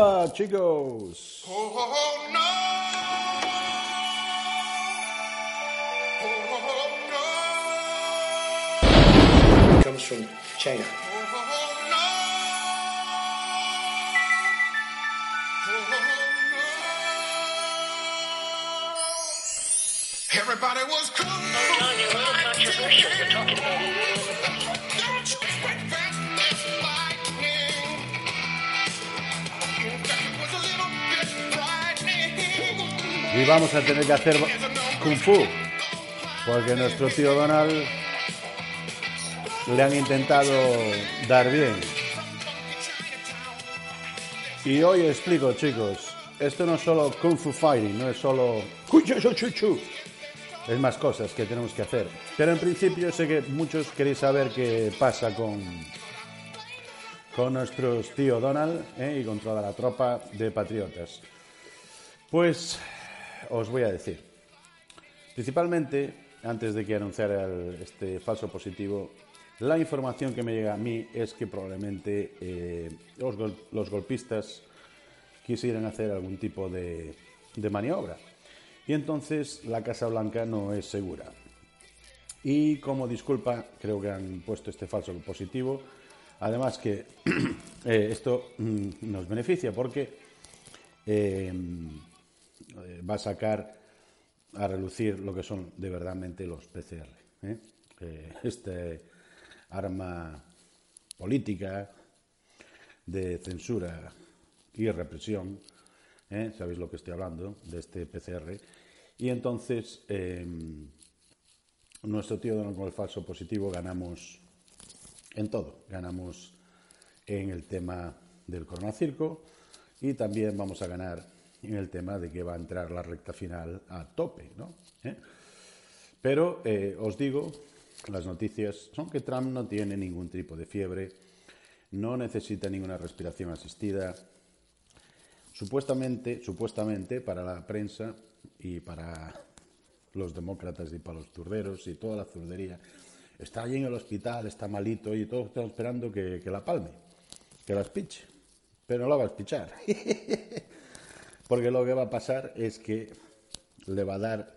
Hola, chicos. No. No. Comes from China. Everybody was cool. You're controversial. You're talking about. Y vamos a tener que hacer Kung Fu. Porque nuestro tío Donald le han intentado dar bien. Y hoy explico, chicos. Esto no es solo Kung Fu Fighting, no es solo. Es más cosas que tenemos que hacer. Pero en principio sé que muchos queréis saber qué pasa con, con nuestro tío Donald ¿eh? y con toda la tropa de patriotas. Pues os voy a decir. Principalmente, antes de que anunciara este falso positivo, la información que me llega a mí es que probablemente eh, los, gol- los golpistas quisieran hacer algún tipo de, de maniobra. Y entonces la Casa Blanca no es segura. Y como disculpa, creo que han puesto este falso positivo. Además que eh, esto mm, nos beneficia porque eh, eh, va a sacar a relucir lo que son de verdadmente los PCR. ¿eh? Este arma política de censura y represión, ¿eh? sabéis lo que estoy hablando, de este PCR. Y entonces, eh, nuestro tío Donald con el falso positivo ganamos en todo. Ganamos en el tema del coronacirco y también vamos a ganar en el tema de que va a entrar la recta final a tope, ¿no? ¿Eh? Pero eh, os digo, las noticias son que Trump no tiene ningún tipo de fiebre, no necesita ninguna respiración asistida. Supuestamente, supuestamente para la prensa y para los demócratas y para los turderos y toda la zurdería, está allí en el hospital, está malito y todos están esperando que, la palme, que la espiche, pero no la va a espichar. Porque lo que va a pasar es que le va a dar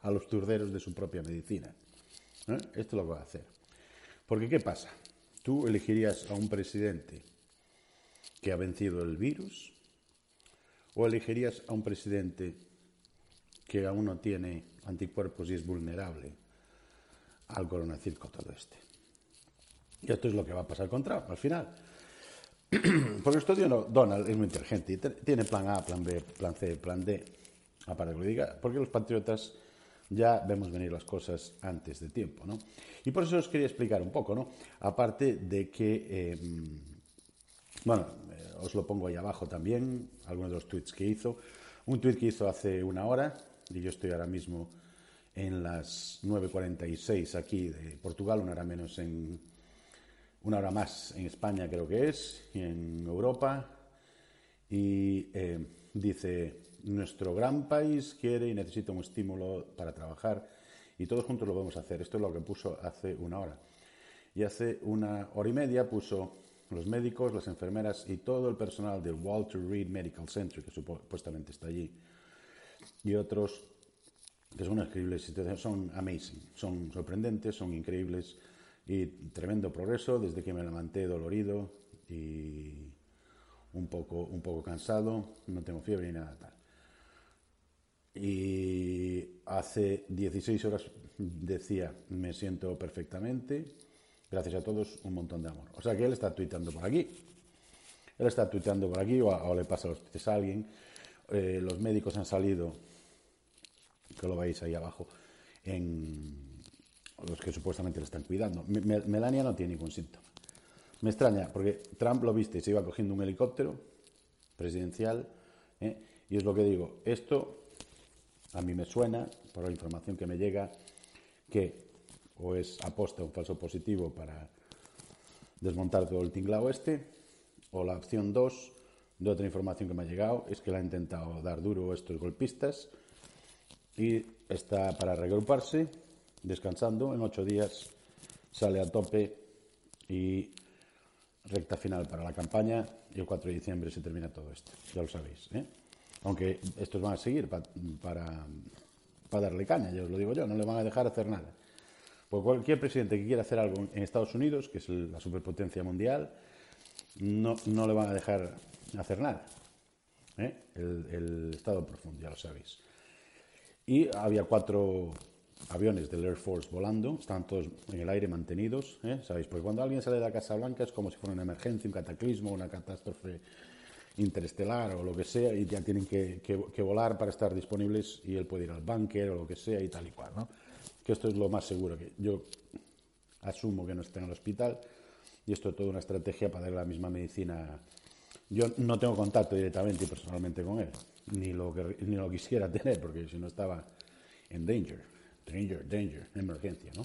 a los turderos de su propia medicina. ¿eh? Esto es lo que va a hacer. Porque ¿qué pasa? Tú elegirías a un presidente que ha vencido el virus o elegirías a un presidente que aún no tiene anticuerpos y es vulnerable al coronacirco todo este. Y esto es lo que va a pasar con Trump al final. Porque esto tío no- Donald es muy inteligente y tiene plan A, plan B, plan C, plan D, aparte que lo diga, porque los patriotas ya vemos venir las cosas antes de tiempo, ¿no? Y por eso os quería explicar un poco, ¿no? Aparte de que, eh, bueno, eh, os lo pongo ahí abajo también, algunos de los tweets que hizo. Un tweet que hizo hace una hora, y yo estoy ahora mismo en las 9.46 aquí de Portugal, una hora menos en, una hora más en España creo que es, y en Europa, y eh, dice, nuestro gran país quiere y necesita un estímulo para trabajar y todos juntos lo vamos a hacer. Esto es lo que puso hace una hora. Y hace una hora y media puso los médicos, las enfermeras y todo el personal del Walter Reed Medical Center, que supuestamente está allí, y otros que son increíbles son amazing, son sorprendentes, son increíbles y tremendo progreso desde que me levanté dolorido y un poco, un poco cansado, no tengo fiebre ni nada tal. Y hace 16 horas decía, me siento perfectamente, gracias a todos, un montón de amor. O sea que él está tuitando por aquí. Él está tuiteando por aquí o, o le pasa los tweets a alguien. Eh, los médicos han salido, que lo veis ahí abajo, en los que supuestamente le están cuidando. Me- Me- Melania no tiene ningún síntoma. Me extraña, porque Trump lo viste, se iba cogiendo un helicóptero presidencial, ¿eh? y es lo que digo, esto a mí me suena, por la información que me llega, que o es aposta un falso positivo para desmontar todo el tinglao este, o la opción 2 de otra información que me ha llegado es que le ha intentado dar duro a estos golpistas y está para regruparse, descansando, en ocho días sale a tope y recta final para la campaña y el 4 de diciembre se termina todo esto, ya lo sabéis. ¿eh? Aunque estos van a seguir pa- para, para darle caña, ya os lo digo yo, no le van a dejar hacer nada. Porque cualquier presidente que quiera hacer algo en Estados Unidos, que es la superpotencia mundial, no, no le van a dejar hacer nada. ¿eh? El, el estado profundo, ya lo sabéis. Y había cuatro aviones del Air Force volando, estaban todos en el aire mantenidos, ¿eh? ¿sabéis? Porque cuando alguien sale de la Casa Blanca es como si fuera una emergencia, un cataclismo, una catástrofe interestelar o lo que sea, y ya tienen que, que- que volar para estar disponibles y él puede ir al búnker o lo que sea y tal y cual, ¿no? Que esto es lo más seguro, que yo asumo que no está en el hospital y esto es toda una estrategia para darle la misma medicina. Yo no tengo contacto directamente y personalmente con él, ni lo, que, ni lo quisiera tener, porque si no estaba en danger, danger, danger, emergencia, ¿no?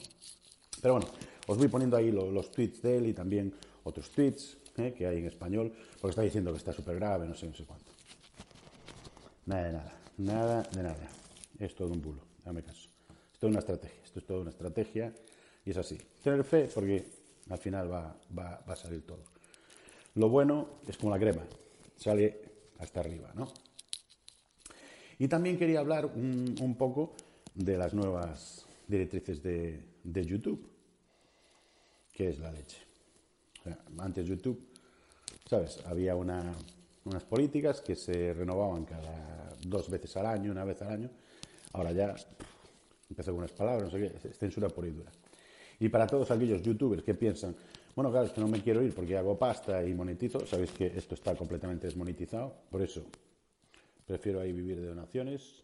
Pero bueno, os voy poniendo ahí lo- los tweets de él y también otros tweets ¿eh? que hay en español, porque está diciendo que está súper grave, no sé, no sé cuánto. Nada de nada, nada de nada. Es todo un bulo, dame caso. Esto es una estrategia, esto es toda una estrategia y es así. Tener fe porque al final va, va, va a salir todo. Lo bueno es como la crema, sale hasta arriba, ¿no? Y también quería hablar un, un poco de las nuevas directrices de, de YouTube, que es la leche. Antes YouTube, ¿sabes? Había una- unas políticas que se renovaban cada dos veces al año, una vez al año. Ahora ya empezó con unas palabras, censura por y dura. Y para todos aquellos youtubers que piensan, bueno, claro, es que no me quiero ir porque hago pasta y monetizo, sabéis que esto está completamente desmonetizado, por eso prefiero ahí vivir de donaciones,